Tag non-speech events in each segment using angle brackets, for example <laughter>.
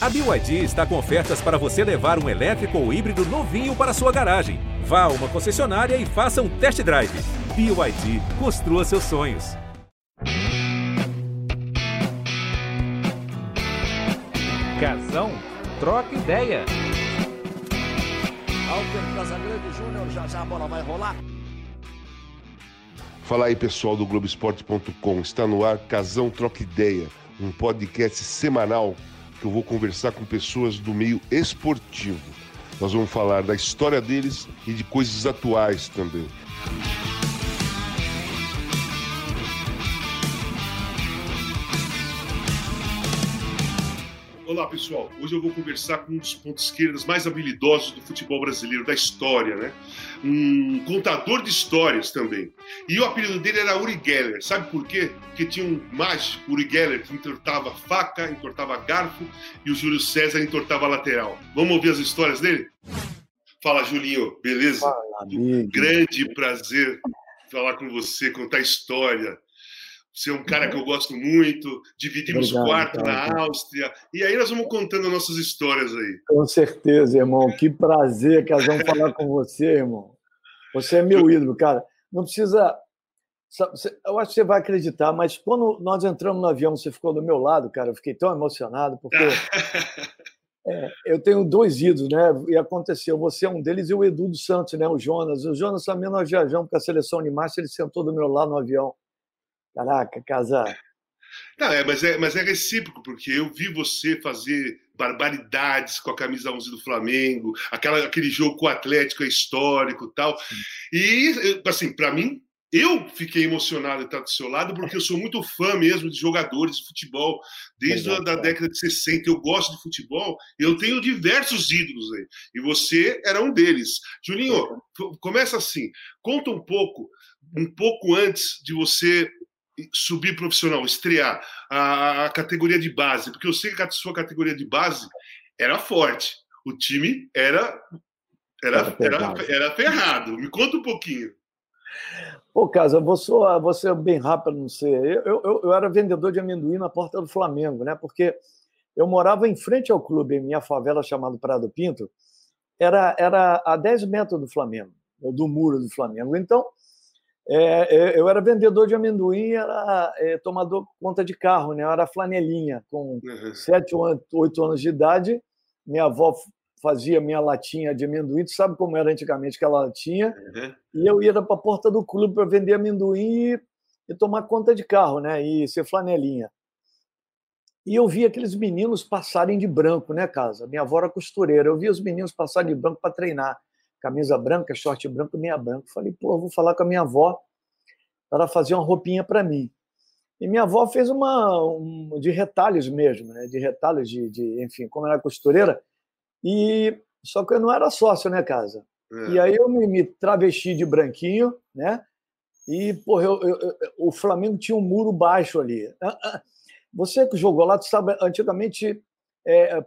A BYD está com ofertas para você levar um elétrico ou híbrido novinho para sua garagem. Vá a uma concessionária e faça um test drive. BYD, construa seus sonhos. Casão, troca ideia. Alter Casagrande Júnior, já já a bola vai rolar. Fala aí, pessoal do Globoesporte.com. Está no ar Casão Troca Ideia, um podcast semanal que eu vou conversar com pessoas do meio esportivo. Nós vamos falar da história deles e de coisas atuais também. Olá, pessoal. Hoje eu vou conversar com um dos pontos esquerdas mais habilidosos do futebol brasileiro, da história, né? Um contador de histórias também. E o apelido dele era Uri Geller. Sabe por quê? Porque tinha um mágico, Uri Geller, que entortava faca, entortava garfo e o Júlio César entortava lateral. Vamos ouvir as histórias dele? Fala, Julinho. Beleza? Fala, amigo. Grande prazer falar com você, contar história. Você é um cara que eu gosto muito, dividimos Obrigado, quarto cara. na Áustria. E aí nós vamos contando nossas histórias aí. Com certeza, irmão. Que prazer, Casão, falar com você, irmão. Você é meu ídolo, cara. Não precisa. Eu acho que você vai acreditar, mas quando nós entramos no avião, você ficou do meu lado, cara. Eu fiquei tão emocionado, porque <laughs> é, eu tenho dois ídolos, né? E aconteceu, você é um deles e o Edu dos Santos, né? O Jonas. O Jonas também nós viajamos para a seleção de marcha, ele sentou do meu lado no avião. Caraca, casa. Não, é, mas, é, mas é recíproco, porque eu vi você fazer barbaridades com a camisa 11 do Flamengo, aquela, aquele jogo com o Atlético é histórico e tal. E, assim, para mim, eu fiquei emocionado de estar do seu lado, porque eu sou muito fã mesmo de jogadores de futebol, desde a da década de 60. Eu gosto de futebol, eu tenho diversos ídolos aí. E você era um deles. Juninho, f- começa assim, conta um pouco, um pouco antes de você subir profissional, estrear a, a categoria de base, porque eu sei que a sua categoria de base era forte. O time era era, Era era, ferrado. Me conta um pouquinho. Pô, Casa, vou só, vou ser bem rápido, não sei. Eu, eu, eu era vendedor de amendoim na porta do Flamengo, né? Porque eu morava em frente ao clube, em minha favela chamada Prado Pinto, era, era a 10 metros do Flamengo, do muro do Flamengo. Então, é, é, eu era vendedor de amendoim, era é, tomador conta de carro, né? Eu era flanelinha, com Uhum. sete ou oito anos de idade. Minha avó fazia minha latinha de amendoim. Tu sabe como era antigamente aquela latinha? Uhum. E eu ia para a porta do clube para vender amendoim e, e tomar conta de carro, né? E ser flanelinha. E eu via aqueles meninos passarem de branco, né, casa? Minha avó era costureira. Eu via os meninos passarem de branco para treinar. Camisa branca, short branco, meia branca. Falei, pô, vou falar com a minha avó para ela fazer uma roupinha para mim. E minha avó fez uma um, de retalhos mesmo, né? De retalhos de, de, enfim, como era costureira. E só que eu não era sócio, né, casa? É. E aí eu me, me travesti de branquinho, né? E, porra, eu- eu- eu- o Flamengo tinha um muro baixo ali. Ah, ah, Você que jogou lá, tu sabe, antigamente,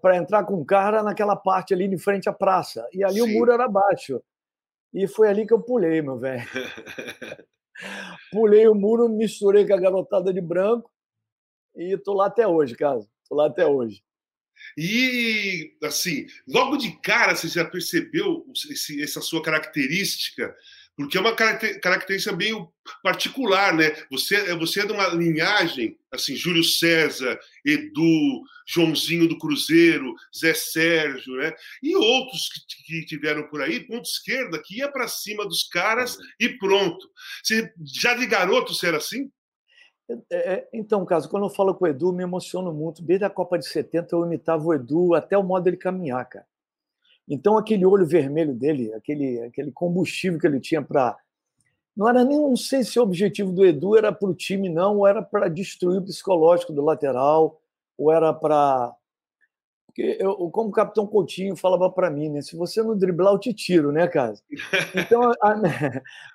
para entrar com o carro era naquela parte ali de frente à praça. E ali o Sim. muro era baixo. E foi ali que eu pulei, meu velho. <laughs> Pulei o muro, misturei com a garotada de branco e tô lá até hoje, cara. Tô lá até hoje. E, assim, logo de cara você já percebeu esse- essa sua característica, porque é uma caracter- característica meio particular, né? Você, você é de uma linhagem, assim, Júlio César, Edu, Joãozinho do Cruzeiro, Zé Sérgio, né? E outros que, que tiveram por aí, ponto esquerda, que ia para cima dos caras e pronto. Você, já de garoto você era assim? É, é, então, caso, quando eu falo com o Edu, me emociono muito. Desde a Copa de 70, eu imitava o Edu até o modo dele caminhar, cara. Então, aquele olho vermelho dele, aquele, aquele combustível que ele tinha para. Não era nem, não sei se o objetivo do Edu era para o time, não, ou era para destruir o psicológico do lateral, ou era para. Porque, eu, como o capitão Coutinho falava para mim, né? Se você não driblar, eu te tiro, né, cara? Então, a,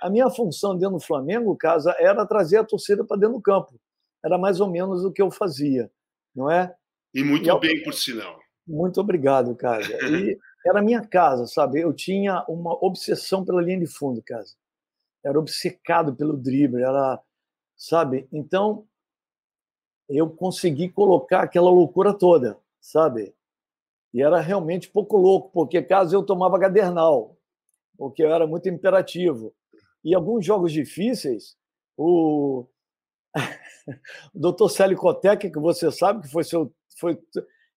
a minha função dentro do Flamengo, casa, era trazer a torcida para dentro do campo. Era mais ou menos o que eu fazia, não é? E muito E bem, por sinal. Muito obrigado, casa. E era a minha casa, sabe? Eu tinha uma obsessão pela linha de fundo, casa. Era obcecado pelo drible, era, sabe? Então, eu consegui colocar aquela loucura toda, sabe? E era realmente pouco louco, porque caso eu tomava gadernal, porque eu era muito imperativo. E alguns jogos difíceis, o, o <laughs> doutor Célio que você sabe que foi seu. Foi...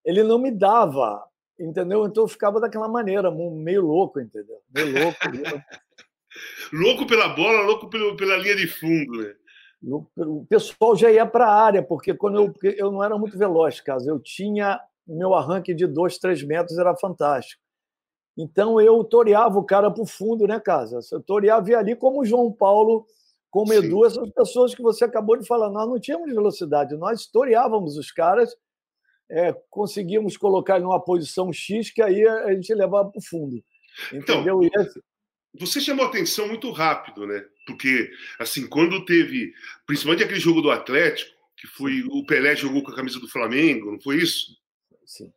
Ele não me dava, entendeu? Então eu ficava daquela maneira, meio louco, entendeu? Meio louco. <laughs> louco pela bola, louco pelo, pela linha de fundo, né? O pessoal já ia para a área, porque quando eu, eu não era muito veloz, caso eu tinha meu arranque de dois, três metros era fantástico. Então eu toreava o cara para o fundo, né, Casa? Eu toreava ali como o João Paulo, como Sim. Edu, essas pessoas que você acabou de falar. Nós não tínhamos velocidade, nós toreávamos os caras, é, conseguíamos colocar em uma posição X que aí a gente levava para o fundo. Então, Entendeu? Então, você chamou atenção muito rápido, né? Porque, assim, quando teve, principalmente aquele jogo do Atlético, que foi o Pelé jogou com a camisa do Flamengo, não foi isso? Sim.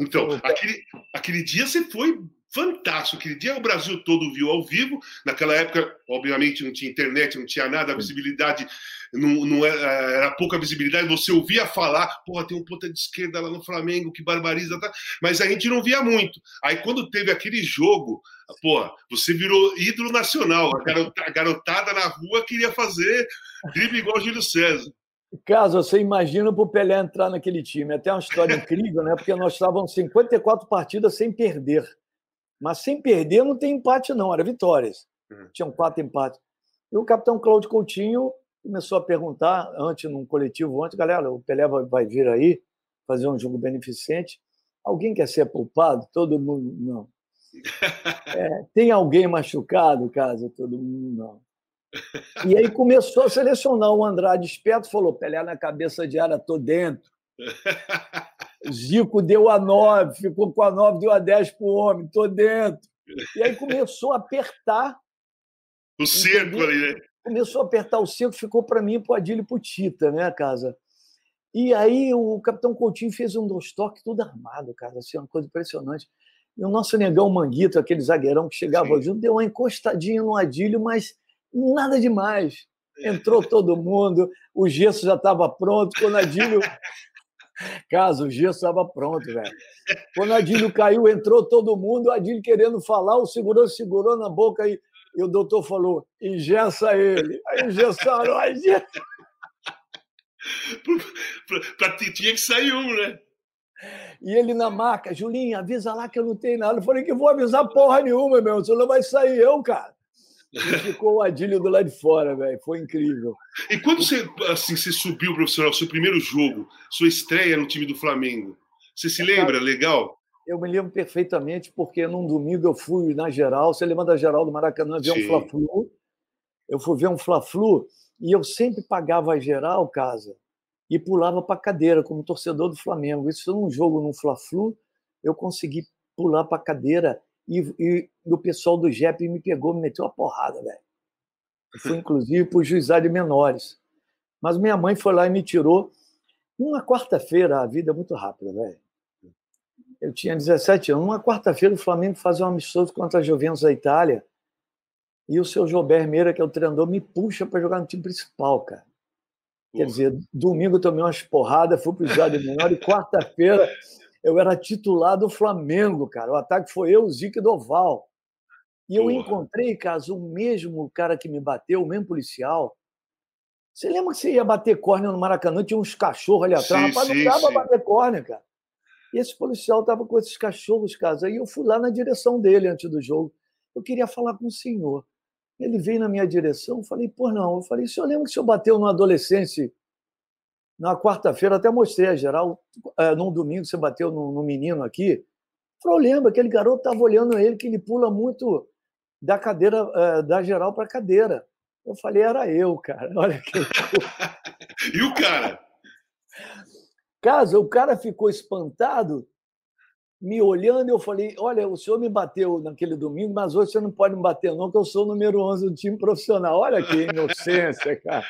Então, aquele, aquele dia você foi fantástico. Aquele dia o Brasil todo viu ao vivo. Naquela época, obviamente, não tinha internet, não tinha nada, a visibilidade não, não era, era, pouca visibilidade. Você ouvia falar, porra, tem um ponta de esquerda lá no Flamengo que barbariza, tá? mas a gente não via muito. Aí quando teve aquele jogo, porra, você virou ídolo nacional. A garotada na rua queria fazer drible igual Júlio César. Caso você imagina para o Pelé entrar naquele time. É até uma história <laughs> incrível, né? Porque nós estávamos 54 partidas sem perder. Mas sem perder não tem empate, não, era vitórias. Uhum. Tinham quatro empates. E o capitão Cláudio Coutinho começou a perguntar, antes, num coletivo, antes, galera, o Pelé vai vir aí fazer um jogo beneficente. Alguém quer ser poupado? Todo mundo, não. <laughs> É, tem alguém machucado, caso? Todo mundo, não. E aí começou a selecionar o Andrade esperto, falou: Pelé na cabeça de área, tô dentro. <laughs> Zico deu a 9, ficou com a 9, deu a 10 para o homem, tô dentro. E aí começou a apertar. O cerco ali, né? Começou a apertar o cerco, ficou para mim, para o Adílio e para o Tita, né, casa? E aí o capitão Coutinho fez um dos toques tudo armado, cara, assim, uma coisa impressionante. E o nosso negão Manguito, aquele zagueirão que chegava Sim. junto, deu uma encostadinha no Adílio, mas nada demais. Entrou todo mundo, o gesso já estava pronto. Quando Adílio Caso, o gesso estava pronto, velho. Quando o Adílio caiu, entrou todo mundo, o Adílio querendo falar, o segurança segurou na boca e, e o doutor falou: engessa ele. Aí engessaram o Adílio. tinha que sair um, né? E ele na marca, Julinho, avisa lá que eu não tenho nada. Eu falei que vou avisar porra nenhuma, meu. Você não vai sair eu, cara. E ficou o Adílio do lado de fora, velho. Foi incrível. <laughs> E quando você, assim, você subiu profissional, seu primeiro jogo, sua estreia no time do Flamengo, você se lembra? Legal? Eu me lembro perfeitamente, porque num domingo eu fui na geral. Você lembra da geral do Maracanã ver um Fla-Flu? Eu fui ver um Fla-Flu e eu sempre pagava a geral, casa, e pulava para a cadeira como torcedor do Flamengo. Isso num jogo no Fla-Flu, eu consegui pular para a cadeira e, e, o pessoal do JEP me pegou, me meteu uma porrada, velho. Fui, <laughs> inclusive, para o juizado de menores. Mas minha mãe foi lá e me tirou. Uma quarta-feira, a vida é muito rápida, velho. Eu tinha 17 anos. Uma quarta-feira, o Flamengo fazia um amistoso contra a Juventus da Itália. E o seu Gilberto Meira, que é o treinador, me puxa para jogar no time principal, cara. Quer dizer, domingo eu tomei umas porradas, fui para o juizado de menor e quarta-feira eu era titular do Flamengo, cara. O ataque foi eu, o Zico e Doval. E eu Porra. encontrei, caso, o mesmo cara que me bateu, o mesmo policial. Você lembra que você ia bater córnea no Maracanã? Tinha uns cachorros ali atrás. Sim, Rapaz, sim, não dava sim. bater córnea, cara. E esse policial estava com esses cachorros, cara. Aí eu fui lá na direção dele antes do jogo. Eu queria falar com o senhor. Ele veio na minha direção. Eu falei, pô, não. Eu falei, o senhor lembra que o senhor bateu no adolescente na quarta-feira, até mostrei a geral, é, num domingo você bateu no, no menino aqui. Falou, lembra, aquele garoto estava olhando ele, que ele pula muito da cadeira, é, da geral para a cadeira. Eu falei, era eu, cara. <laughs> Olha que. <laughs> e o cara? Caso, o cara ficou espantado me olhando, eu falei: Olha, o senhor me bateu naquele domingo, mas hoje você não pode me bater, não, que eu sou o número 11 do time profissional. Olha que inocência, <laughs> cara.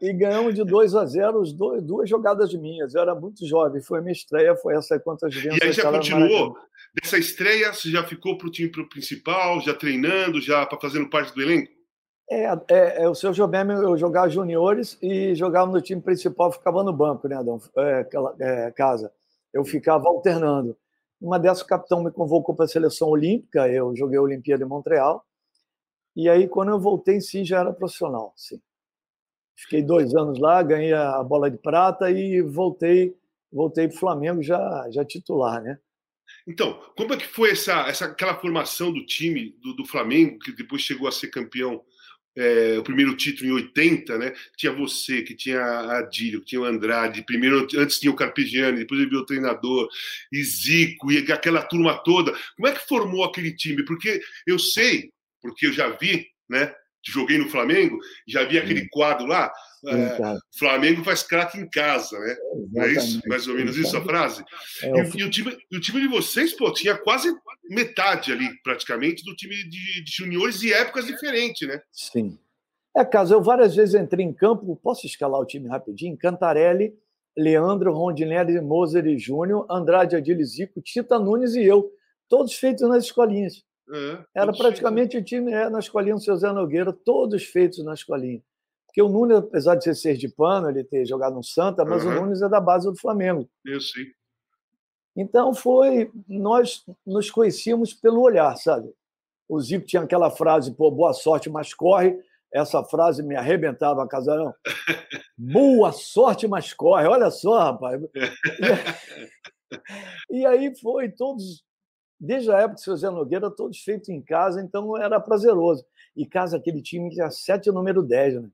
E ganhamos de 2 a 0 os dois, duas jogadas minhas. Eu era muito jovem, foi a minha estreia, foi essa contra as E aí já continuou? Dessa estreia, você já ficou para o time principal, já treinando, já fazendo parte do elenco? É, é, é, o seu Jobem, eu jogava juniores e jogava no time principal, ficava no banco, né, Adão? É, é, casa. Eu ficava alternando. Uma dessas, o capitão me convocou para a seleção olímpica, eu joguei a Olimpíada em Montreal. E aí, quando eu voltei em si, já era profissional. Sim. Fiquei dois anos lá, ganhei a bola de prata e voltei voltei para o Flamengo já, já titular, né? Então, como é que foi essa, essa aquela formação do time do, do Flamengo, que depois chegou a ser campeão, é, o primeiro título em 80, né? Tinha você, que tinha Adílio, que tinha o Andrade, primeiro, antes tinha o Carpegiani, depois ele viu o treinador, e Zico, e aquela turma toda. Como é que formou aquele time? Porque eu sei, porque eu já vi, né? Joguei no Flamengo, já vi aquele quadro lá, é, Flamengo faz craque em casa, né? É isso? Mais ou menos isso a frase? É, e, e, o time, o time de vocês, pô, tinha quase metade ali, praticamente, do time de, de juniores e épocas diferentes, né? Sim. É, caso eu várias vezes entrei em campo, posso escalar o time rapidinho? Cantarelli, Leandro, Rondinelli, Moser e Júnior, Andrade, Adilho, Zico, Tita Nunes e eu, todos feitos nas escolinhas. É, Era praticamente o time é, na escolinha do seu Zé Nogueira, todos feitos na escolinha. Porque o Nunes, apesar de ser sergipano, ele ter jogado no Santa, mas uhum. o Nunes é da base do Flamengo. Eu sim. Então foi, nós nos conhecíamos pelo olhar, sabe? O Zico tinha aquela frase, pô, boa sorte, mas corre. Essa frase me arrebentava, Casarão. <laughs> boa sorte, mas corre. Olha só, rapaz. <laughs> e aí foi todos, desde a época do seu Zé Nogueira, todos feitos em casa, então era prazeroso. E casa aquele time que tinha sete número 10, né?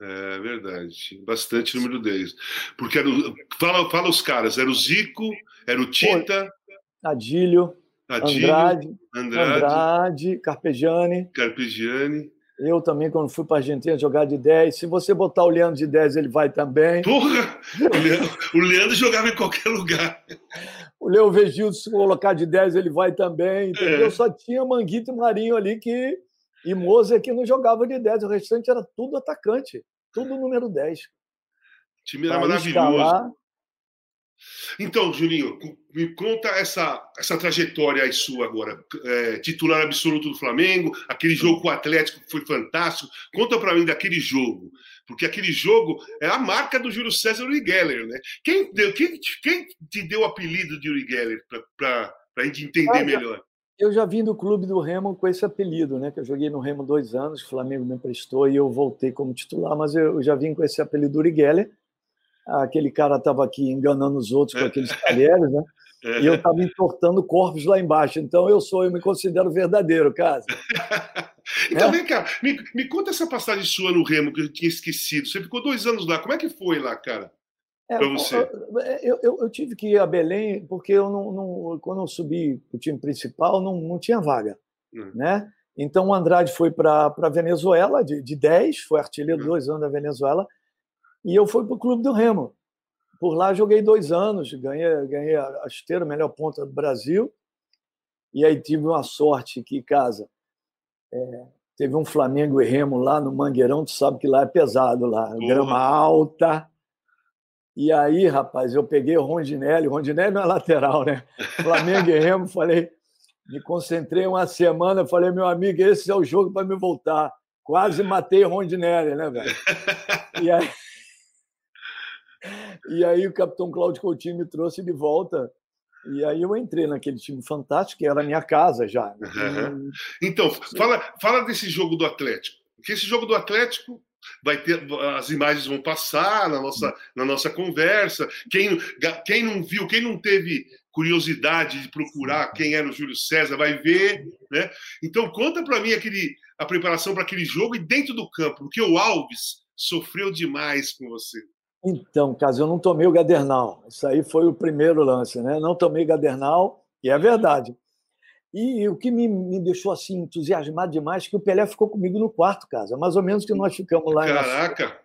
É verdade. Bastante número 10. Porque era o, fala, fala os caras, era o Zico, era o Tita. Adílio, Adílio Andrade, Andrade, Andrade, Carpegiani. Carpegiani. Eu também, quando fui para a Argentina jogar de 10. Se você botar o Leandro de 10, ele vai também. Porra! O Leandro, o Leandro jogava em qualquer lugar. O Leo Vegildo, se colocar de 10, ele vai também. Entendeu? É. Só tinha Manguito e Marinho ali que. E Moza que não jogava de 10. O restante era tudo atacante. Tudo número 10. O time era maravilhoso. Então, Julinho, me conta essa, essa trajetória aí sua agora. É, titular absoluto do Flamengo, aquele jogo com o Atlético foi fantástico. Conta para mim daquele jogo. Porque aquele jogo é a marca do Júlio César Uri Geller, né? Quem, deu, quem, quem te deu o apelido de Uri Geller para a gente entender melhor? Eu já vim do clube do Remo com esse apelido, né? Que eu joguei no Remo dois anos, o Flamengo me emprestou e eu voltei como titular, mas eu já vim com esse apelido Uri Geller. Aquele cara estava aqui enganando os outros com aqueles talheres, né? E eu estava entortando corpos lá embaixo. Então eu sou, eu me considero verdadeiro, cara. <laughs> então, é? vem cá, me, me conta essa passagem sua no Remo que eu tinha esquecido. Você ficou dois anos lá. Como é que foi lá, cara? É, para você? Eu, eu, eu, tive que ir a Belém porque eu não, não quando eu subi o time principal não, não tinha vaga, hum. né? Então o Andrade foi para a Venezuela de, de 10, foi artilheiro hum. dois anos da Venezuela, e eu fui para o Clube do Remo. Por lá joguei dois anos, ganhei, ganhei a esteira, melhor ponta do Brasil, e aí tive uma sorte que, casa, é, teve um Flamengo e Remo lá no Mangueirão, tu sabe que lá é pesado, lá, grama alta, e aí, rapaz, eu peguei o Rondinelli. Rondinelli não é lateral, né? <laughs> Flamengo e Remo, falei, me concentrei uma semana, falei, meu amigo, esse é o jogo para me voltar. Quase matei o Rondinelli, né, velho? <laughs> E aí, e aí o capitão Cláudio Coutinho me trouxe de volta. E aí eu entrei naquele time fantástico, que era a minha casa já. Uhum. Então, fala, fala desse jogo do Atlético. Porque esse jogo do Atlético vai ter as imagens vão passar na nossa, na nossa conversa. Quem, quem não viu, quem não teve curiosidade de procurar quem era o Júlio César, vai ver, né? Então conta para mim aquele a preparação para aquele jogo e dentro do campo, porque o Alves sofreu demais com você. Então, caso eu não tomei o Gadernal. Isso aí foi o primeiro lance, né? Não tomei Gadernal, e é verdade. E o que me, me deixou assim entusiasmado demais é que o Pelé ficou comigo no quarto, casa. Mais ou menos que nós ficamos lá. Caraca!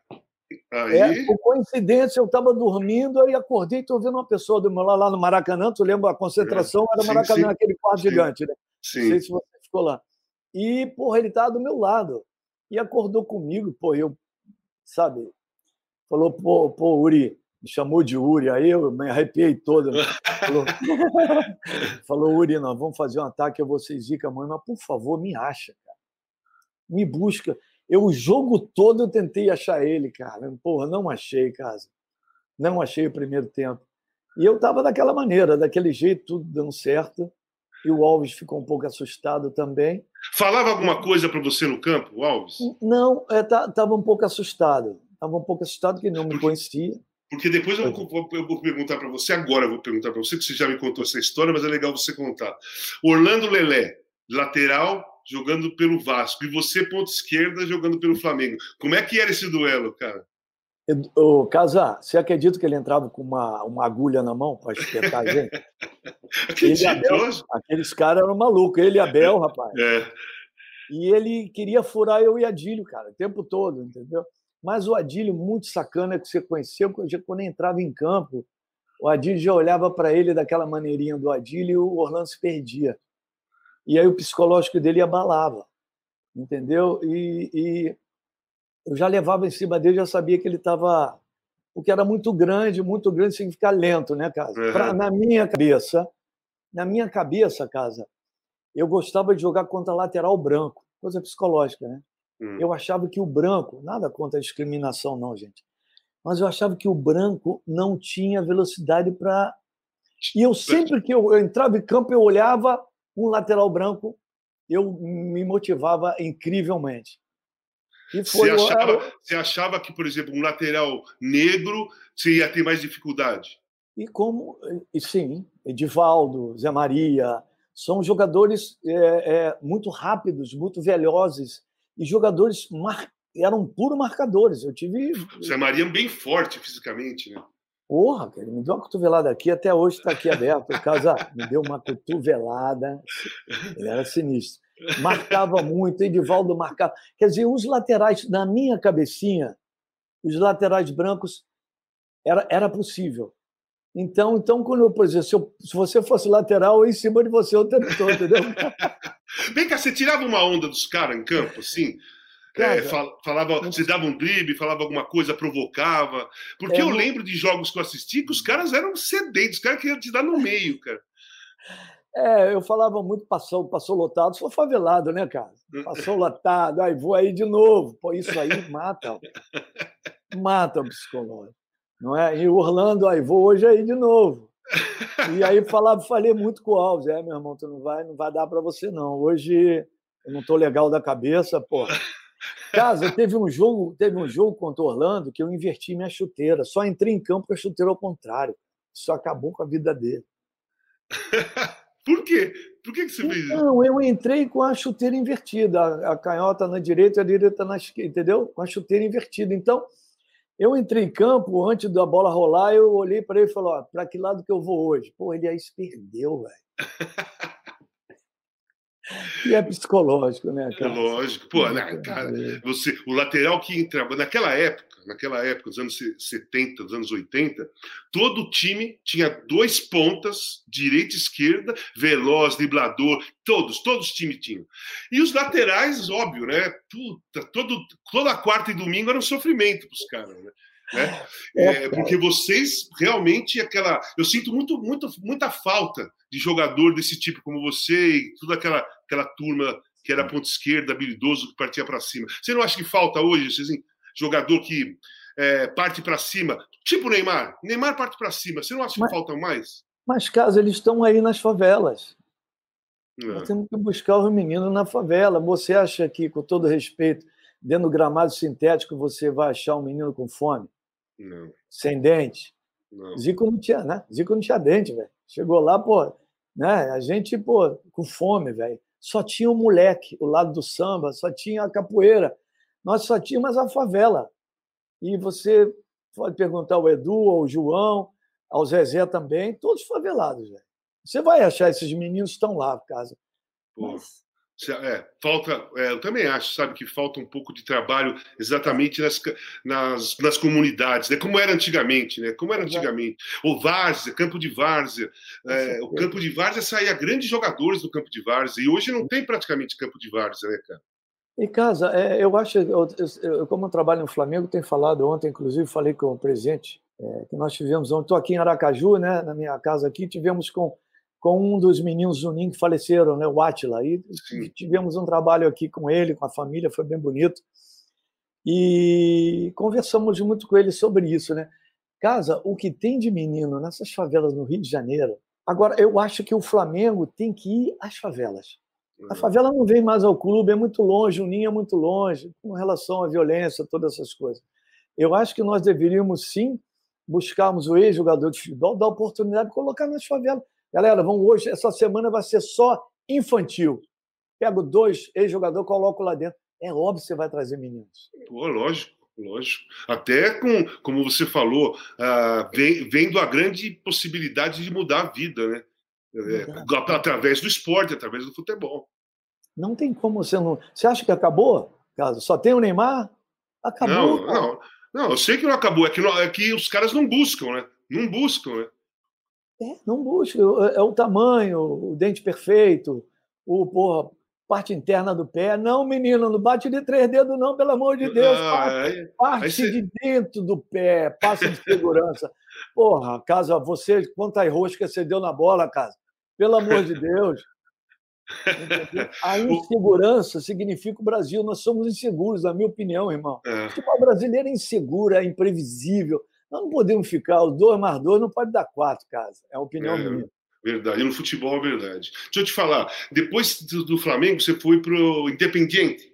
Aí... É, por coincidência, eu estava dormindo e acordei e estou vendo uma pessoa do meu lado lá no Maracanã. Tu lembra a concentração? Era sim, Maracanã, sim. aquele quarto sim. gigante, né? Sim. Não sei se você ficou lá. E, porra, ele estava do meu lado. E acordou comigo, pô, eu, sabe? Falou, pô, pô, Uri, me chamou de Uri, aí eu me arrepiei todo. Né? Falou, <laughs> falou, Uri, nós vamos fazer um ataque, eu vou ser zica, mãe, mas por favor, me acha, cara. Me busca. Eu o jogo todo eu tentei achar ele, cara. Porra, não achei, casa. Não achei o primeiro tempo. E eu estava daquela maneira, daquele jeito, tudo dando certo. E o Alves ficou um pouco assustado também. Falava alguma coisa para você no campo, o Alves? Não, estava é, tá, um pouco assustado. Estava um pouco assustado que não me conhecia. Porque depois eu vou, eu vou perguntar para você, agora eu vou perguntar para você, que você já me contou essa história, mas é legal você contar. Orlando Lelé, lateral, jogando pelo Vasco, e você, ponta esquerda, jogando pelo Flamengo. Como é que era esse duelo, cara? Ô, Casar, você acredita que ele entrava com uma, uma agulha na mão para espetar a gente? <laughs> ele Abel, aqueles caras eram malucos, ele e Abel, rapaz. É. E ele queria furar eu e Adílio, cara, o tempo todo, entendeu? Mas o Adílio, muito sacana, que você conheceu, quando entrava em campo, o Adílio já olhava para ele daquela maneirinha do Adílio e o Orlando se perdia. E aí o psicológico dele abalava, entendeu? E, e eu já levava em cima dele, já sabia que ele estava. Porque era muito grande, muito grande significa lento, né, Casa? Uhum. Pra, na minha cabeça, na minha cabeça, Casa, eu gostava de jogar contra lateral branco, coisa psicológica, né? Uhum. Eu achava que o branco, nada contra a discriminação, não, gente, mas eu achava que o branco não tinha velocidade para. E eu sempre que eu, eu entrava em campo, eu olhava um lateral branco, eu me motivava incrivelmente. Você achava, você achava que, por exemplo, um lateral negro você ia ter mais dificuldade? E como, e sim, Edivaldo, Zé Maria, são jogadores é, é, muito rápidos, muito velozes e jogadores mar... eram puro marcadores. Eu tive. Zé Maria bem forte fisicamente, né? Porra, ele me deu uma cotovelada aqui, até hoje está aqui aberto. O Casa me deu uma cotovelada, ele era sinistro marcava muito, Edivaldo marcava. Quer dizer, os laterais, na minha cabecinha, os laterais brancos era, era possível. Então, então quando eu, por exemplo, se, eu, se você fosse lateral, eu em cima de você o tempo todo, entendeu? <laughs> Vem cá, você tirava uma onda dos caras em campo, assim? É, falava, você dava um drible, falava alguma coisa, provocava. Porque é, eu lembro de jogos que eu assisti que os caras eram sedentes, os caras queriam te dar no meio, cara. É, eu falava muito, passou, passou lotado, sou favelado, né, cara? Passou lotado, aí vou aí de novo. Pô, isso aí mata, <laughs> mata o psicológico, não é? E Orlando, aí vou hoje aí de novo. E aí falava, falei muito com o Alves, é, meu irmão, tu não vai, não vai dar para você não. Hoje eu não tô legal da cabeça, pô. Casa, teve um jogo, teve um jogo contra o Orlando que eu inverti minha chuteira, só entrei em campo com a chuteira ao contrário. Isso acabou com a vida dele. Por quê? Por que, que você fez isso? Não, eu entrei com a chuteira invertida, a, a canhota na direita e a direita na esquerda, entendeu? Com a chuteira invertida. Então, eu entrei em campo, antes da bola rolar, eu olhei para ele e falei: para que lado que eu vou hoje? Pô, ele aí se perdeu, velho. <laughs> E é psicológico, né, cara? É lógico. Pô, né, cara, você, o lateral que entrava, naquela época, naquela época, nos anos 70, nos anos 80, todo time tinha dois pontas, direita e esquerda, veloz, driblador, todos, todos os times tinham. E os laterais, óbvio, né? Puta, todo, toda quarta e domingo era um sofrimento para os caras, né? Né? É, é porque vocês realmente aquela. Eu sinto muito, muito, muita falta de jogador desse tipo como você e toda aquela, aquela turma que era ponta esquerda, habilidoso, que partia para cima. Você não acha que falta hoje, assim, jogador que é, parte para cima? Tipo Neymar. Neymar parte para cima. Você não acha mas, que falta mais? Mas, caso eles estão aí nas favelas. É. Nós temos que buscar os meninos na favela. Você acha que, com todo respeito, dentro do gramado sintético, você vai achar um menino com fome? Não. Sem dente. Não. Zico não tinha, né? Zico não tinha dente, velho. Chegou lá, pô, né? A gente, pô, com fome, velho. Só tinha o um moleque, o lado do samba, só tinha a capoeira. Nós só tínhamos a favela. E você pode perguntar ao Edu, ao João, ao Zezé também, todos favelados. Você vai achar esses meninos estão lá, casa. Mas, é, falta, é, eu também acho, sabe, que falta um pouco de trabalho exatamente nas, nas, nas comunidades, né? Como era antigamente, né? Como era antigamente. O Várzea, campo de Várzea. É, o campo de Várzea saía grandes jogadores do campo de Várzea, e hoje não tem praticamente campo de Várzea, né, cara? E casa, é, eu acho, eu, eu, como eu trabalho no Flamengo, tenho falado ontem, inclusive falei com o presidente, é, que nós tivemos ontem, estou aqui em Aracaju, né, na minha casa aqui, tivemos com com um dos meninos Zunin que faleceram, né, o Atila. E tivemos um trabalho aqui com ele, com a família, foi bem bonito. E conversamos muito com ele sobre isso, né? Casa, o que tem de menino nessas favelas no Rio de Janeiro. Agora, eu acho que o Flamengo tem que ir às favelas. A favela não vem mais ao clube, é muito longe, o ninho é muito longe, com relação à violência, todas essas coisas. Eu acho que nós deveríamos sim buscarmos o ex-jogador de futebol, dar oportunidade de colocar nas favelas. Galera, vamos hoje, essa semana vai ser só infantil. Pego dois ex-jogadores, coloco lá dentro. É óbvio que você vai trazer meninos. Pô, lógico, lógico. Até com, como você falou, ah, vem- vendo a grande possibilidade de mudar a vida, né? É, através do esporte, através do futebol. Não tem como você não. Você acha que acabou? Só tem o Neymar? Acabou. Não, cara. não, não, eu sei que não acabou, é que, não- é que os caras não buscam, né? Não buscam, né? É, não busca. É o tamanho, o dente perfeito, o porra, parte interna do pé. Não, menino, não bate de três dedos, não, pelo amor de Deus. Ah, parte aí- parte aí cê- de dentro do pé, passa de segurança. Porra, casa, você, quantas roscas você deu na bola, casa? Pelo amor de Deus. Entendeu? A <laughs> insegurança significa o Brasil. Nós somos inseguros, na minha opinião, irmão. é. O futebol brasileiro é inseguro, é imprevisível. Nós não podemos ficar, os dois mais dois não pode dar quatro, casa. É a opinião É. minha. Verdade, e no futebol é verdade. Deixa eu te falar, depois do, Flamengo, você foi pro Independiente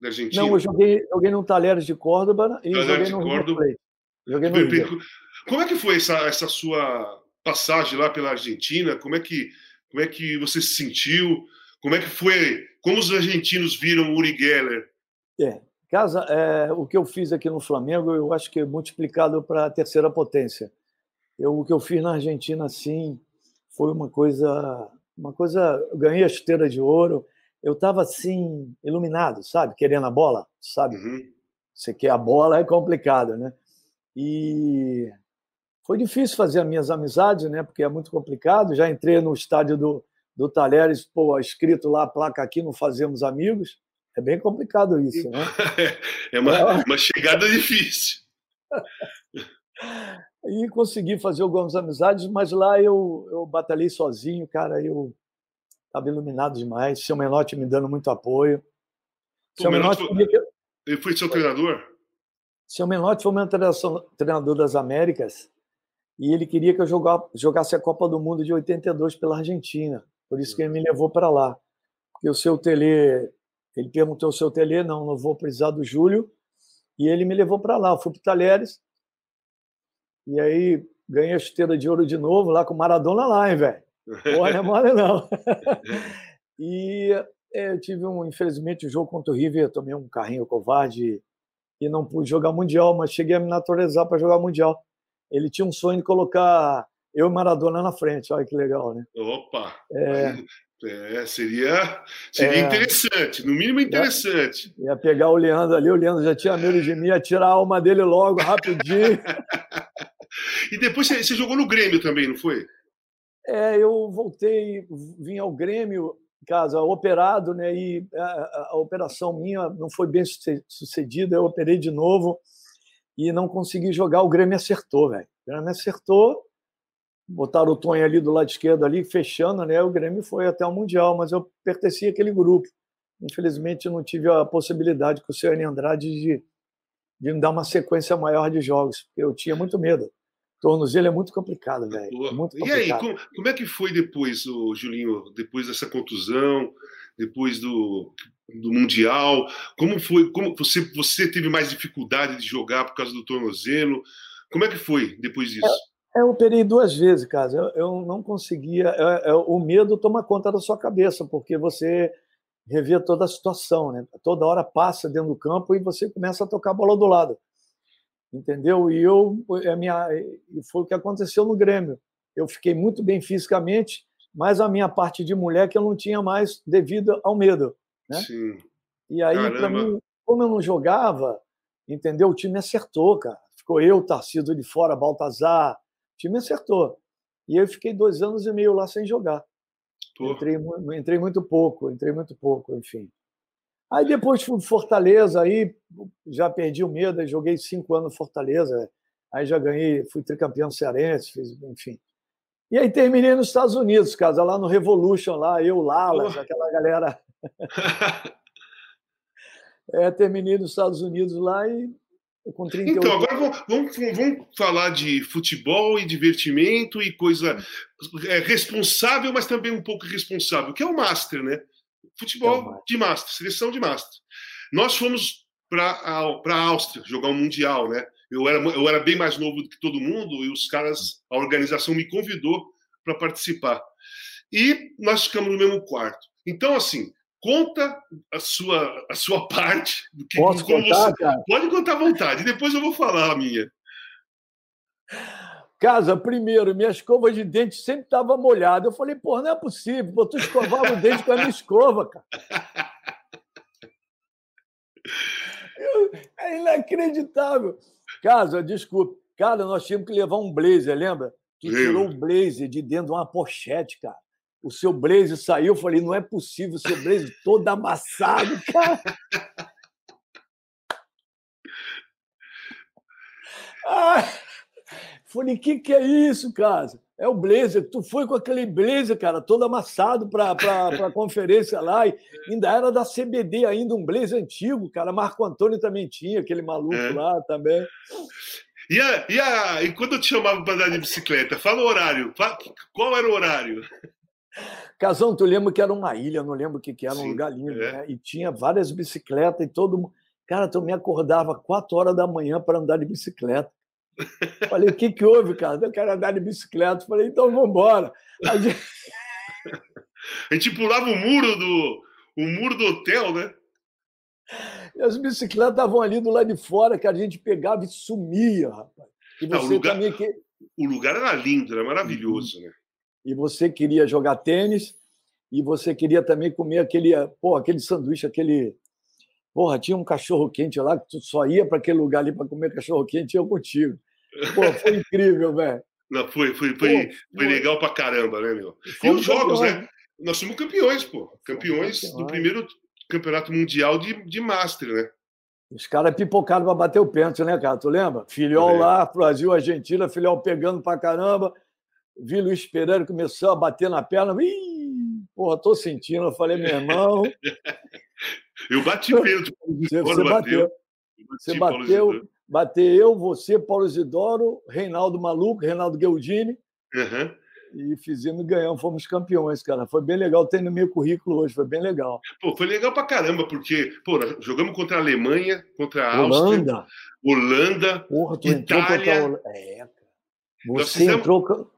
da Argentina. Não, eu joguei, joguei no Talheres de Córdoba e Talheres joguei no River Córdoba. Plate. Joguei no River. Como é que foi essa, essa sua passagem lá pela Argentina? Como é que como é que você se sentiu? Como é que foi? Como os argentinos viram o Uri Geller? É. Casa, é, o que eu fiz aqui no Flamengo, eu acho que é multiplicado para a terceira potência. Eu, o que eu fiz na Argentina, assim, foi uma coisa, uma coisa. Eu ganhei a chuteira de ouro. Eu estava assim iluminado, sabe, querendo a bola, sabe. Uhum. Você quer a bola é complicado, né? E foi difícil fazer as minhas amizades, né? Porque é muito complicado. Já entrei no estádio do, do Talheres, pô, escrito lá a placa aqui, não fazemos amigos. É bem complicado isso, né? <laughs> É uma, uma chegada difícil. <laughs> E consegui fazer algumas amizades, mas lá eu, eu batalhei sozinho, cara. Eu estava iluminado demais. Seu Menotti me dando muito apoio. Pô, Seu Menotti Menotti, foi- Ele foi seu treinador? Seu Menotti foi meu treinador das Américas e ele queria que eu joga- jogasse a Copa do Mundo de 82 pela Argentina. Por isso que ele me levou para lá. Porque o seu Tele, ele perguntou ao seu Tele, não, não vou precisar do Júlio, e ele me levou para lá. Eu fui para Talheres e aí ganhei a chuteira de ouro de novo lá com o Maradona lá, hein, velho? Não é mole não. <laughs> E é, eu tive um, infelizmente, o jogo contra o River, tomei um carrinho covarde e não pude jogar Mundial, mas cheguei a me naturalizar para jogar Mundial. Ele tinha um sonho de colocar eu e Maradona na frente, olha que legal, né? Opa! É. É, seria seria É. interessante, no mínimo interessante. Ia pegar o Leandro ali, o Leandro já tinha medo de mim, ia tirar a alma dele logo, rapidinho. <laughs> E depois você, você jogou no Grêmio também, não foi? É, eu voltei, vim ao Grêmio, casa, operado, né? E a, a- a operação minha não foi bem suce- sucedida, eu operei de novo e não consegui jogar. O Grêmio acertou, velho. O Grêmio acertou, botaram o Tonho ali do lado esquerdo, ali, fechando, né? O Grêmio foi até o Mundial, mas eu pertencia àquele grupo. Infelizmente, eu não tive a possibilidade com o Cern Andrade de, de me dar uma sequência maior de jogos, eu tinha muito medo. Tornozelo é muito complicado, velho. É muito E aí, complicado. como, como é que foi depois, o Julinho, depois dessa contusão, depois do, do Mundial? Como foi? Como você, você teve mais dificuldade de jogar por causa do tornozelo? Como é que foi depois disso? É, Eu operei duas vezes, cara. Eu, eu não conseguia. é, é, o medo toma conta da sua cabeça, porque você revê toda a situação, né? Toda hora passa dentro do campo e você começa a tocar a bola do lado. Entendeu? E eu, a minha, foi o que aconteceu no Grêmio. Eu fiquei muito bem fisicamente, mas a minha parte de mulher que eu não tinha mais devido ao medo. né? Sim. E aí, para mim, como eu não jogava, entendeu? O time acertou, cara. Ficou eu, Tarciso de fora, Baltazar. O time acertou. E eu fiquei dois anos e meio lá sem jogar. Entrei, entrei muito pouco, entrei muito pouco, enfim. Aí depois fui Fortaleza, aí já perdi o medo, joguei cinco anos no Fortaleza, aí já ganhei, fui tricampeão cearense, fiz, enfim. E aí terminei nos Estados Unidos, casa, lá no Revolution, lá, eu, Lalas, Pô. aquela galera <laughs> É, terminei nos Estados Unidos lá e Com 38 então, agora vamos, vamos, vamos, falar de futebol e divertimento e coisa é, responsável, mas também um pouco irresponsável, que é o Master, né? Futebol é master. de Master, seleção de Master. Nós fomos para a Áustria jogar um Mundial, né? Eu era, eu era bem mais novo do que todo mundo e os caras, a organização me convidou para participar. E nós ficamos no mesmo quarto. Então, assim, conta a sua, a sua <laughs> parte. Do que, Posso contar, você... Pode contar à vontade, depois eu vou falar a minha. Casa, primeiro, minha escova de dente sempre estava molhada. Eu falei, pô, não é possível, pô, tu escovava o dente com a minha escova, cara. <laughs> é inacreditável. Casa, desculpe. Cara, nós tínhamos que levar um blazer, lembra? Tu tirou o blazer de dentro de uma pochete, cara. O seu blazer saiu, eu falei, não é possível, o seu blazer todo amassado, <laughs> cara. Ah, falei, o que, que é isso, casa? É o blazer. Tu foi com aquele blazer, cara, todo amassado para a <laughs> conferência lá. E ainda era da CBD, ainda um blazer antigo, cara. Marco Antônio também tinha, aquele maluco é. lá também. E, a, e, a, e quando eu te chamava para andar de bicicleta, fala o horário. Qual era o horário? Casão, tu lembra que era uma ilha, não lembro o que, que era, Sim, um lugar lindo, é. né? E tinha várias bicicletas e todo mundo. Cara, tu me acordava quatro horas da manhã para andar de bicicleta. Falei, o que, que houve, cara? Eu quero andar de bicicleta. Falei, então vamos embora. A gente... <laughs> a gente pulava o muro do, o muro do hotel, né? E as bicicletas estavam ali do lado de fora, que a gente pegava e sumia, rapaz. E você Não, o, lugar, também que... o lugar era lindo, era maravilhoso, né? E você queria jogar tênis, e você queria também comer aquele, pô, aquele sanduíche, aquele. Porra, tinha um cachorro quente lá que tu só ia para aquele lugar ali para comer cachorro quente e eu contigo. Pô, foi incrível, velho. Não, foi, foi, foi, pô, foi legal pra caramba, né, meu? E os jogos, campeões. né? Nós somos campeões, pô. Campeões, do primeiro campeonato mundial de, de Master, né? Os caras pipocaram para bater o pênalti, né, cara? Tu lembra? Filhol é. lá, Brasil, Argentina, filhol pegando pra caramba. Vi Luiz Pereira começou a bater na perna. Ih, porra, tô sentindo. Eu falei, meu irmão. <laughs> eu bati pênalti. Você, você bateu. Você bateu. Bateu eu, você, Paulo Isidoro, Reinaldo Maluco, Reinaldo Gueldini. Uhum e fizemos ganhamos, fomos campeões, cara. Foi bem legal, tem no meu currículo hoje, foi bem legal. Pô, foi legal pra caramba, porque, pô, jogamos contra a Alemanha, contra a Holanda. Áustria, Holanda, Porra, tu Itália. Entrou contra a... É, cara. Você, fizemos... entrou...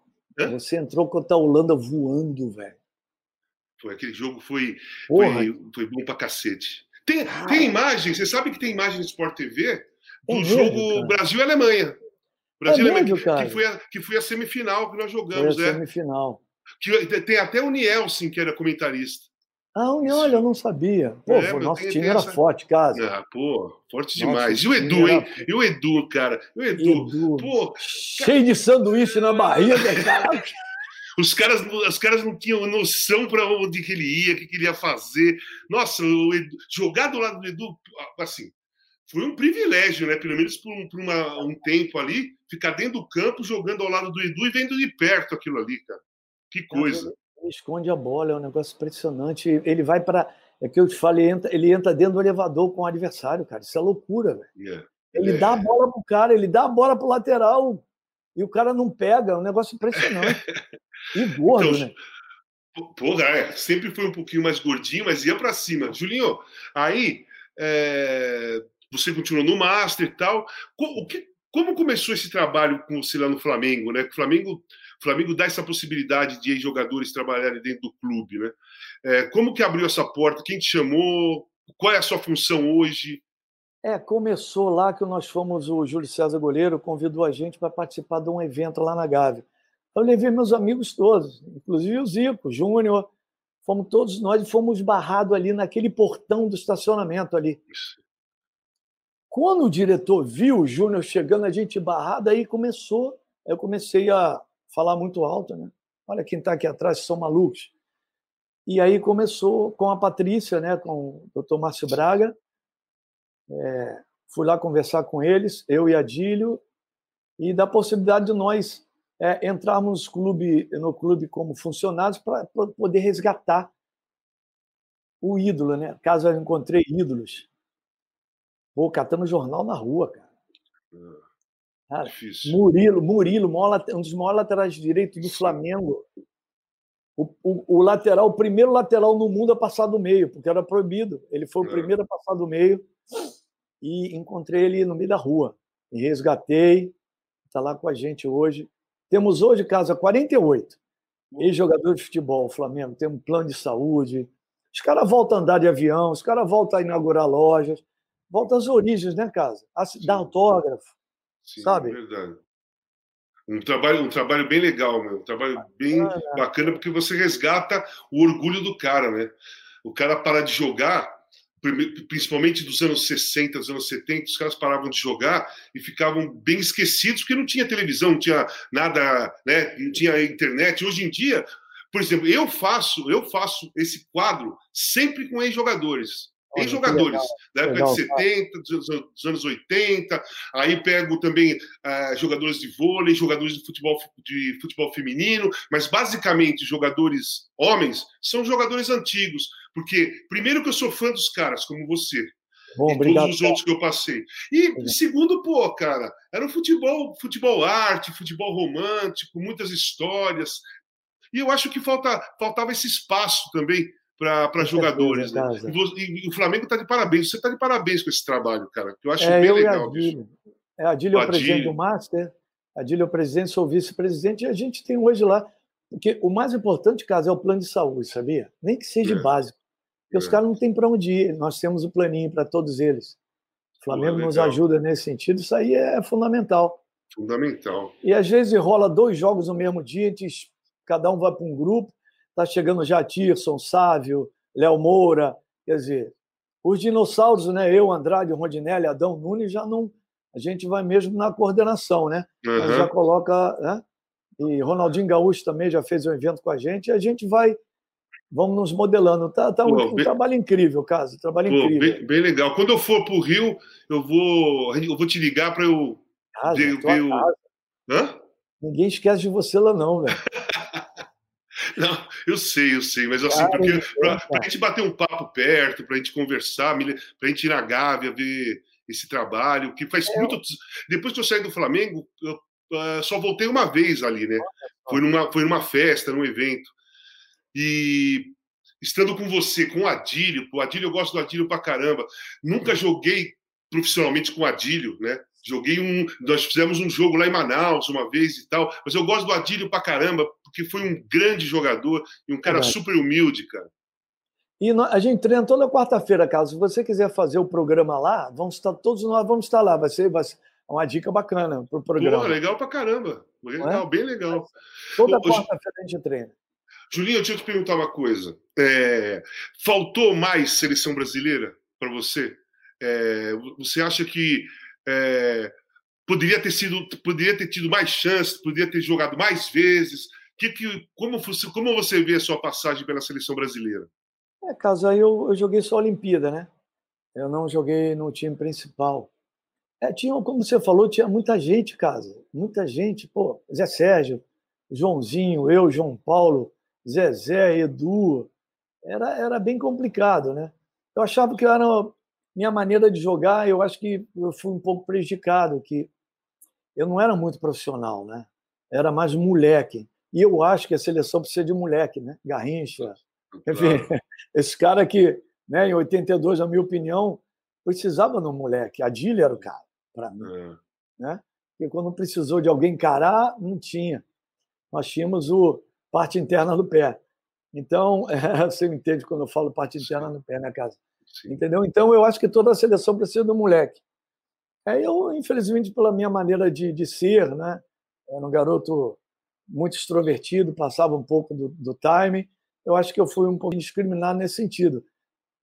Você entrou contra a Holanda voando, velho. Foi, aquele jogo foi, foi, foi, bom pra cacete. Tem, tem imagem, você sabe que tem imagem no Sport TV do é jogo Brasil-Alemanha. Brasil é mesmo, que, foi a, que foi a semifinal que nós jogamos, foi a é. semifinal. Que, tem até o Nielsen, que era comentarista. Ah, olha, eu não sabia. Pô, é, o nosso time era essa... forte, casa. Ah, pô, forte demais. e o Edu, era... hein? E o Edu, cara. E o Edu, Edu. pô. Cheio de sanduíche na barriga, <laughs> cara. Os caras, os caras não tinham noção para onde que ele ia, o que, que ele ia fazer. Nossa, o Edu, jogar do lado do Edu, assim, foi um privilégio, né? Pelo menos por, um, por uma, um tempo ali, ficar dentro do campo, jogando ao lado do Edu e vendo de perto aquilo ali, cara. Que coisa. Ele esconde a bola, é um negócio impressionante. Ele vai para. É que eu te falei, ele entra, ele entra dentro do elevador com o adversário, cara. Isso é loucura, velho. Yeah. É, ele é. dá a bola pro cara, ele dá a bola pro lateral e o cara não pega. É um negócio impressionante. <laughs> E gordo, então, né? Porra, é. Sempre foi um pouquinho mais gordinho, mas ia para cima. Julinho, aí. É você continuou no Master e tal. O que, como começou esse trabalho com você lá no Flamengo, né? O Flamengo, o Flamengo dá essa possibilidade de jogadores trabalharem dentro do clube, né? É, como que abriu essa porta? Quem te chamou? Qual é a sua função hoje? É, começou lá que nós fomos, o Júlio César Goleiro convidou a gente para participar de um evento lá na Gávea. Eu levei meus amigos todos, inclusive o Zico, o Júnior, fomos todos nós e fomos barrados ali naquele portão do estacionamento ali. Quando o diretor viu o Júnior chegando, a gente barrado, aí começou, eu comecei a falar muito alto, né? Olha quem está aqui atrás, são malucos. E aí começou com a Patrícia, né, com o doutor Márcio Braga. É, fui lá conversar com eles, eu e Adílio, e da possibilidade de nós é, entrarmos no clube, no clube como funcionários para poder resgatar o ídolo, né? Caso eu encontrei ídolos. Pô, catando jornal na rua, cara. Cara, Difícil. Murilo, Murilo, um dos maiores laterais direitos do Flamengo. O, o, o, lateral, o primeiro lateral no mundo a passar do meio, porque era proibido. Ele foi o é. primeiro a passar do meio e encontrei ele no meio da rua. Me resgatei, está lá com a gente hoje. Temos hoje, casa 48, ex-jogadores de futebol, Flamengo. Temos um plano de saúde. Os caras voltam a andar de avião, os caras voltam a inaugurar lojas, voltam às origens, né, casa? A dar autógrafo, Sim, sabe? É verdade. Um trabalho, um trabalho bem legal, meu. um trabalho bem ah, bacana, porque você resgata o orgulho do cara, né? O cara para de jogar, principalmente dos anos 60, dos anos 70, os caras paravam de jogar e ficavam bem esquecidos, porque não tinha televisão, não tinha nada, né? não tinha internet. Hoje em dia, por exemplo, eu faço, eu faço esse quadro sempre com ex-jogadores. Ex-jogadores da época de 70, dos, anos 80, aí pego também uh, jogadores de vôlei, jogadores de futebol, de futebol feminino, mas basicamente jogadores homens são jogadores antigos, porque primeiro que eu sou fã dos caras, como você, Bom, e obrigado, todos os outros que eu passei. E segundo, pô, cara, era um futebol, futebol arte, futebol romântico, muitas histórias. E eu acho que falta, faltava esse espaço também para jogadores. Né? E, o Flamengo está de parabéns. Você está de parabéns com esse trabalho, cara, que eu acho é, bem eu legal. Adílio. É, Adílio é o presidente do Master, Adílio é o presidente, sou vice-presidente, e a gente tem hoje lá. Porque o mais importante, caso, é o plano de saúde, sabia? Nem que seja é. básico. Porque é. os caras não têm para onde ir. Nós temos o planinho para todos eles. O Flamengo Pô, nos ajuda nesse sentido, isso aí é fundamental. Fundamental. E às vezes rola dois jogos no mesmo dia, cada um vai para um grupo, Está chegando já Tirson, Sávio, Léo Moura. Quer dizer, os dinossauros, né? Eu, Andrade, Rondinelli, Adão Nunes, já não. A gente vai mesmo na coordenação, né? Uhum. Já coloca. Né? E Ronaldinho Gaúcho também já fez um evento com a gente, e a gente vai. Vamos nos modelando. Tá, tá Pô, um, bem... trabalho incrível, caso. Trabalho Pô, incrível. Bem, bem, legal. Quando eu for para o Rio, eu vou, eu vou te ligar para eu casa, ver, ver o. Hã? Ninguém esquece de você lá, não, velho. <laughs> Não, eu sei, eu sei, mas assim, porque para a gente bater um papo perto, para a gente conversar, para a gente ir na Gávea, ver esse trabalho, que faz é. muito. Depois que eu saí do Flamengo, eu uh, só voltei uma vez ali, né? Foi numa, foi numa festa, num evento. E estando com você, com o Adílio, o Adílio, eu gosto do Adílio pra caramba. Nunca joguei profissionalmente com o Adílio, né? Joguei um. Nós fizemos um jogo lá em Manaus uma vez e tal, mas eu gosto do Adílio pra caramba, porque foi um grande jogador e um cara é super humilde, cara. E a gente treina toda quarta-feira, Carlos. Se você quiser fazer o programa lá, vamos estar todos nós vamos estar lá. Vai ser, vai ser uma dica bacana para o programa. Pô, legal pra caramba. Legal, é? bem legal. Toda quarta-feira a gente treina. Julinho, eu te perguntar uma coisa. É, faltou mais seleção brasileira para você? É, você acha que é, poderia ter sido, poderia ter tido mais chances, poderia ter jogado mais vezes? Que, que, como, você, como você vê a sua passagem pela seleção brasileira? É, caso aí eu, eu joguei só a Olimpíada, né? Eu não joguei no time principal. É, tinha, como você falou, tinha muita gente, casa. Muita gente, pô, Zé Sérgio, Joãozinho, eu, João Paulo, Zezé, Edu. Era, era bem complicado, né? Eu achava que era minha maneira de jogar, eu acho que eu fui um pouco prejudicado, que eu não era muito profissional, né? Era mais moleque. E eu acho que a seleção precisa de moleque, né? Garrincha. Enfim, <laughs> esse cara que, né, em 82, na minha opinião, precisava de um moleque. A Adília era o cara, para mim. É. Né? E quando precisou de alguém encarar, não tinha. Nós tínhamos o parte interna do pé. Então, <laughs> é, você entende quando eu falo parte interna no pé, né, casa? Sim. Entendeu? Então, eu acho que toda a seleção precisa do moleque. É, eu, infelizmente, pela minha maneira de, de ser, né? Era um garoto muito extrovertido, passava um pouco do, do time. Eu acho que eu fui um pouco discriminado nesse sentido.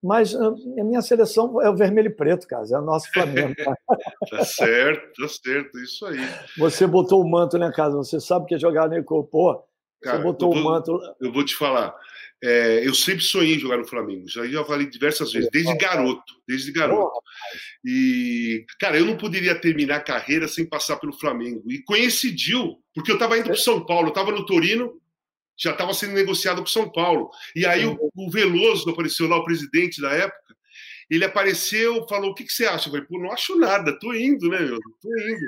Mas ah, a minha seleção é o vermelho e preto, cara, é o nosso Flamengo. <laughs> tá certo, tá certo, isso aí. Você botou o manto, né, casa? Você sabe que é jogar no Pô, Cara, você botou vou, o manto. Eu vou te falar. É, eu sempre sonhei em jogar no Flamengo. Já, já falei diversas vezes, desde garoto. Desde garoto. E, cara, eu não poderia terminar a carreira sem passar pelo Flamengo. E coincidiu, porque eu estava indo para São Paulo, eu estava no Torino, já estava sendo negociado com São Paulo. E aí o, o Veloso apareceu lá, o presidente da época, ele apareceu, falou: O que, que você acha? Eu falei: Pô, não acho nada, tô indo, né, meu? Tô indo.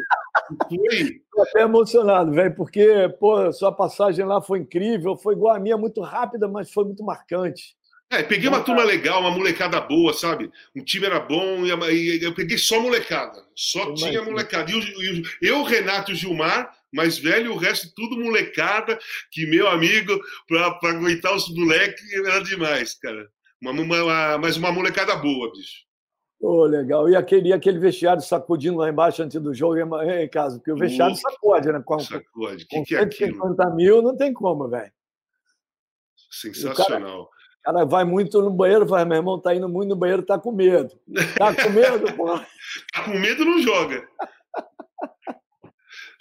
Foi. <laughs> Tô até emocionado, velho, porque, pô, sua passagem lá foi incrível, foi igual a minha, muito rápida, mas foi muito marcante. É, peguei uma turma legal, uma molecada boa, sabe? O time era bom e eu peguei só molecada. Só eu tinha molecada. E eu, Renato e o Gilmar, mais velho, o resto tudo molecada, que meu amigo, para aguentar os moleques, era demais, cara. Uma, uma, mas uma molecada boa, bicho. Oh, legal. E aquele, aquele vestiário sacudindo lá embaixo antes do jogo, em casa, porque o vestiário sacode, né? Com, sacode. O que, que é aquilo? 50 mil não tem como, velho. Sensacional cara vai muito no banheiro, fala, meu irmão tá indo muito no banheiro, tá com medo. Tá com medo, <laughs> pô. tá com medo, não joga.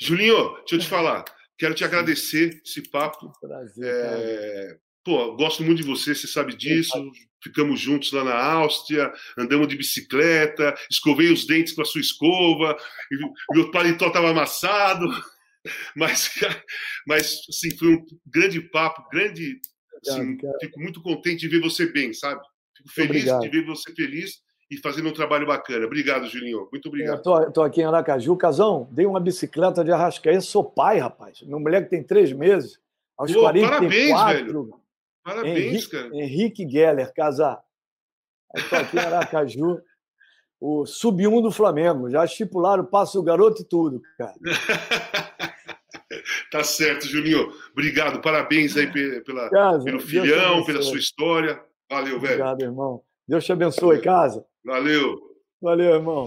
Julinho, deixa eu te falar. Quero te agradecer esse papo. Prazer, é... Pô, gosto muito de você, você sabe disso. Ficamos juntos lá na Áustria, andamos de bicicleta, escovei os dentes com a sua escova, meu paletó estava amassado. <laughs> Mas, <laughs> mas assim, foi um grande papo, grande Sim, fico muito contente de ver você bem, sabe? Fico feliz obrigado. de ver você feliz e fazendo um trabalho bacana. Obrigado, Julinho. Muito obrigado. Eu tô, aqui em Aracaju. Casão, dei uma bicicleta de Arrascaí. Sou pai, rapaz. Meu moleque tem três meses. Aos Pô, 44, parabéns, velho. Parabéns, Henrique, cara. Henrique Geller, casar. Estou aqui em Aracaju. o sub-1 do Flamengo. Já estipularam, passa o garoto e tudo, cara. <laughs> Tá certo, Julinho. Obrigado, parabéns aí pela, casa, pelo filhão, pela sua história. Valeu, velho. Obrigado, irmão. Deus te abençoe, Valeu. casa. Valeu. Valeu, irmão.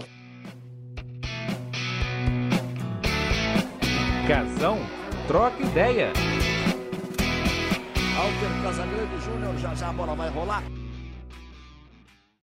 Casão, troca ideia. Alter Casagrande Júnior, já já a bola vai rolar.